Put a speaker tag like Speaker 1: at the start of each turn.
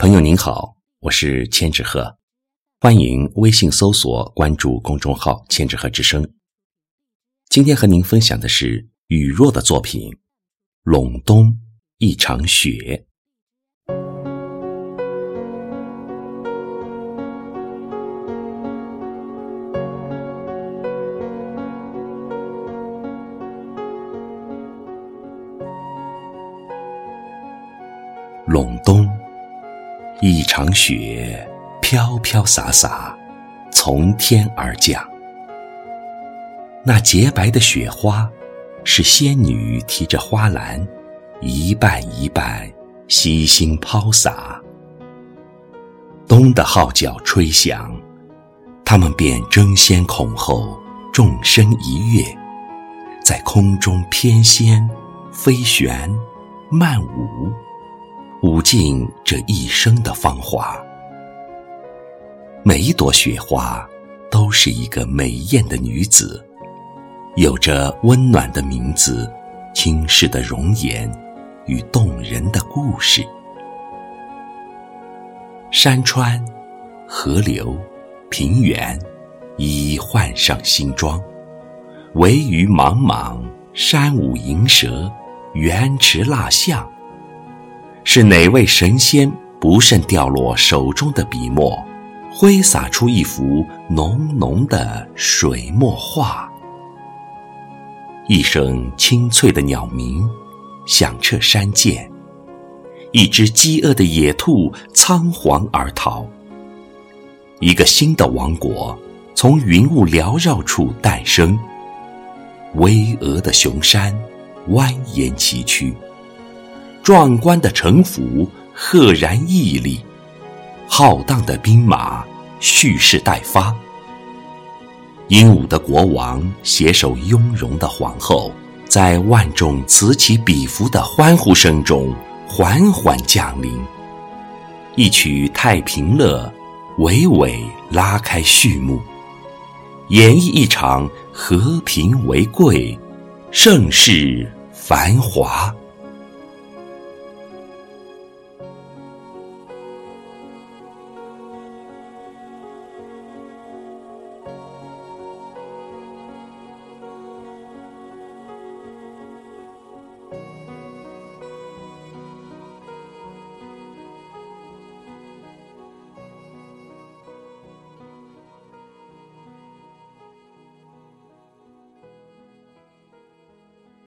Speaker 1: 朋友您好，我是千纸鹤，欢迎微信搜索关注公众号“千纸鹤之声”。今天和您分享的是雨若的作品《陇东一场雪》。陇东。一场雪飘飘洒洒，从天而降。那洁白的雪花，是仙女提着花篮，一瓣一瓣悉心抛洒。冬的号角吹响，他们便争先恐后，纵身一跃，在空中翩跹、飞旋、漫舞。舞尽这一生的芳华，每一朵雪花都是一个美艳的女子，有着温暖的名字、轻视的容颜与动人的故事。山川、河流、平原，已换上新装，惟余莽莽，山舞银蛇，原驰蜡象。是哪位神仙不慎掉落手中的笔墨，挥洒出一幅浓浓的水墨画？一声清脆的鸟鸣，响彻山涧；一只饥饿的野兔仓皇而逃。一个新的王国从云雾缭绕处诞生，巍峨的雄山蜿蜒崎岖。壮观的城府赫然屹立，浩荡的兵马蓄势待发。英武的国王携手雍容的皇后，在万众此起彼伏的欢呼声中缓缓降临。一曲《太平乐》娓娓拉开序幕，演绎一场和平为贵，盛世繁华。